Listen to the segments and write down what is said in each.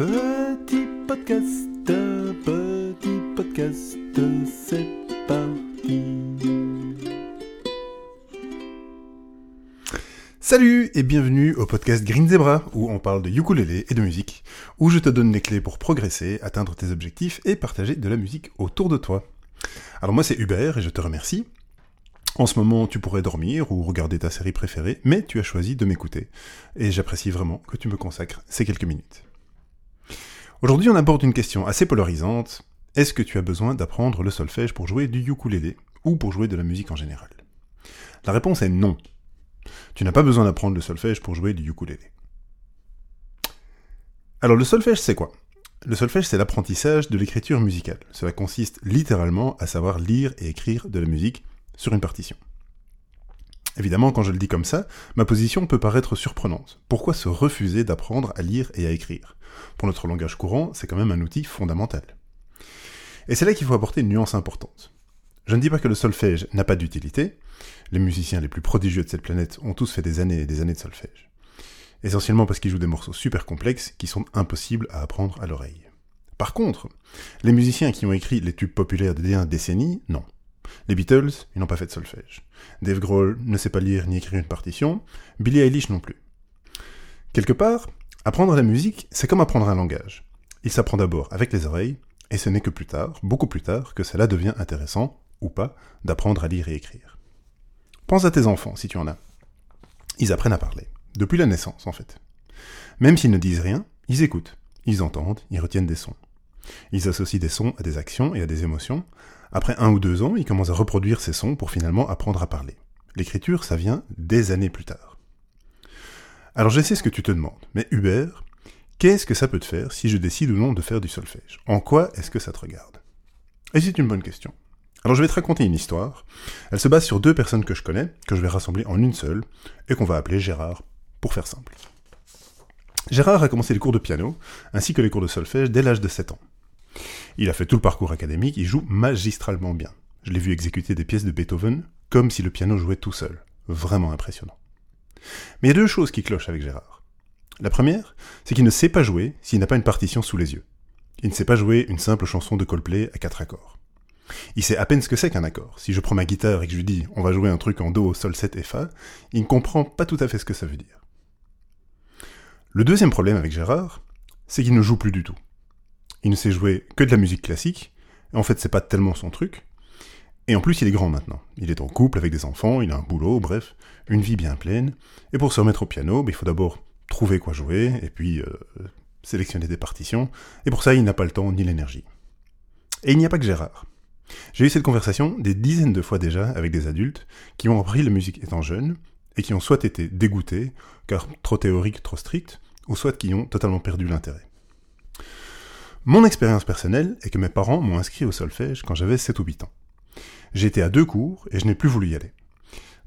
Petit podcast, petit podcast, c'est parti. Salut et bienvenue au podcast Green Zebra où on parle de ukulélé et de musique, où je te donne les clés pour progresser, atteindre tes objectifs et partager de la musique autour de toi. Alors moi c'est Hubert et je te remercie. En ce moment, tu pourrais dormir ou regarder ta série préférée, mais tu as choisi de m'écouter, et j'apprécie vraiment que tu me consacres ces quelques minutes. Aujourd'hui, on aborde une question assez polarisante. Est-ce que tu as besoin d'apprendre le solfège pour jouer du ukulélé, ou pour jouer de la musique en général? La réponse est non. Tu n'as pas besoin d'apprendre le solfège pour jouer du ukulélé. Alors le solfège, c'est quoi? Le solfège, c'est l'apprentissage de l'écriture musicale. Cela consiste littéralement à savoir lire et écrire de la musique sur une partition. Évidemment, quand je le dis comme ça, ma position peut paraître surprenante. Pourquoi se refuser d'apprendre à lire et à écrire? Pour notre langage courant, c'est quand même un outil fondamental. Et c'est là qu'il faut apporter une nuance importante. Je ne dis pas que le solfège n'a pas d'utilité. Les musiciens les plus prodigieux de cette planète ont tous fait des années et des années de solfège. Essentiellement parce qu'ils jouent des morceaux super complexes qui sont impossibles à apprendre à l'oreille. Par contre, les musiciens qui ont écrit les tubes populaires des dernières décennies, non. Les Beatles, ils n'ont pas fait de solfège. Dave Grohl ne sait pas lire ni écrire une partition, Billie Eilish non plus. Quelque part, apprendre la musique, c'est comme apprendre un langage. Il s'apprend d'abord avec les oreilles, et ce n'est que plus tard, beaucoup plus tard, que cela devient intéressant, ou pas, d'apprendre à lire et écrire. Pense à tes enfants, si tu en as. Ils apprennent à parler, depuis la naissance en fait. Même s'ils ne disent rien, ils écoutent, ils entendent, ils retiennent des sons. Ils associent des sons à des actions et à des émotions, après un ou deux ans, il commence à reproduire ces sons pour finalement apprendre à parler. L'écriture, ça vient des années plus tard. Alors je sais ce que tu te demandes, mais Hubert, qu'est-ce que ça peut te faire si je décide ou non de faire du solfège? En quoi est-ce que ça te regarde? Et c'est une bonne question. Alors je vais te raconter une histoire. Elle se base sur deux personnes que je connais, que je vais rassembler en une seule, et qu'on va appeler Gérard, pour faire simple. Gérard a commencé les cours de piano, ainsi que les cours de solfège dès l'âge de 7 ans. Il a fait tout le parcours académique, il joue magistralement bien. Je l'ai vu exécuter des pièces de Beethoven comme si le piano jouait tout seul. Vraiment impressionnant. Mais il y a deux choses qui clochent avec Gérard. La première, c'est qu'il ne sait pas jouer s'il n'a pas une partition sous les yeux. Il ne sait pas jouer une simple chanson de Coldplay à quatre accords. Il sait à peine ce que c'est qu'un accord. Si je prends ma guitare et que je lui dis on va jouer un truc en Do, Sol 7 et Fa, il ne comprend pas tout à fait ce que ça veut dire. Le deuxième problème avec Gérard, c'est qu'il ne joue plus du tout. Il ne sait jouer que de la musique classique. En fait, c'est pas tellement son truc. Et en plus, il est grand maintenant. Il est en couple avec des enfants, il a un boulot, bref, une vie bien pleine. Et pour se remettre au piano, ben, il faut d'abord trouver quoi jouer, et puis euh, sélectionner des partitions. Et pour ça, il n'a pas le temps ni l'énergie. Et il n'y a pas que Gérard. J'ai eu cette conversation des dizaines de fois déjà avec des adultes qui ont appris la musique étant jeunes, et qui ont soit été dégoûtés, car trop théorique, trop strict, ou soit qui ont totalement perdu l'intérêt. Mon expérience personnelle est que mes parents m'ont inscrit au solfège quand j'avais 7 ou 8 ans. J'étais à deux cours et je n'ai plus voulu y aller.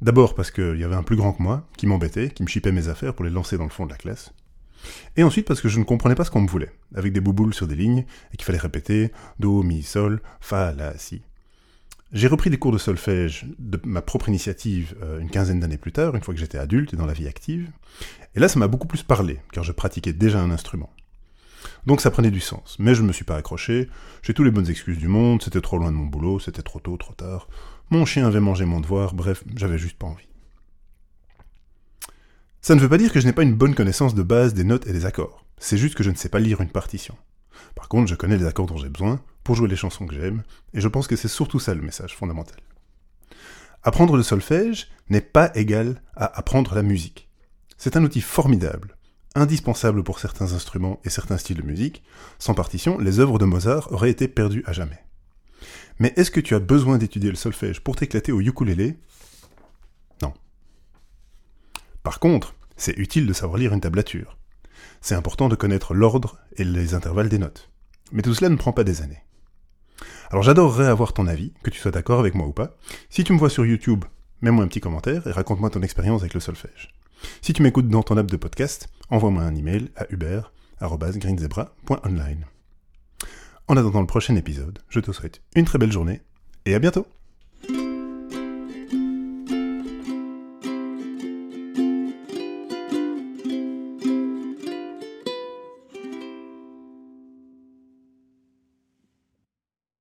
D'abord parce qu'il y avait un plus grand que moi qui m'embêtait, qui me chipait mes affaires pour les lancer dans le fond de la classe. Et ensuite parce que je ne comprenais pas ce qu'on me voulait, avec des bouboules sur des lignes, et qu'il fallait répéter Do, Mi, Sol, Fa, La, Si. J'ai repris des cours de solfège de ma propre initiative euh, une quinzaine d'années plus tard, une fois que j'étais adulte et dans la vie active, et là ça m'a beaucoup plus parlé, car je pratiquais déjà un instrument. Donc ça prenait du sens. Mais je ne me suis pas accroché, j'ai tous les bonnes excuses du monde, c'était trop loin de mon boulot, c'était trop tôt, trop tard. Mon chien avait mangé mon devoir, bref, j'avais juste pas envie. Ça ne veut pas dire que je n'ai pas une bonne connaissance de base des notes et des accords. C'est juste que je ne sais pas lire une partition. Par contre, je connais les accords dont j'ai besoin pour jouer les chansons que j'aime, et je pense que c'est surtout ça le message fondamental. Apprendre le solfège n'est pas égal à apprendre la musique. C'est un outil formidable, indispensable pour certains instruments et certains styles de musique, sans partition, les œuvres de Mozart auraient été perdues à jamais. Mais est-ce que tu as besoin d'étudier le solfège pour t'éclater au ukulélé? Non. Par contre, c'est utile de savoir lire une tablature. C'est important de connaître l'ordre et les intervalles des notes. Mais tout cela ne prend pas des années. Alors j'adorerais avoir ton avis, que tu sois d'accord avec moi ou pas. Si tu me vois sur YouTube, mets-moi un petit commentaire et raconte-moi ton expérience avec le solfège. Si tu m'écoutes dans ton app de podcast, envoie-moi un email à hubert.greenzebra.online. En attendant le prochain épisode, je te souhaite une très belle journée et à bientôt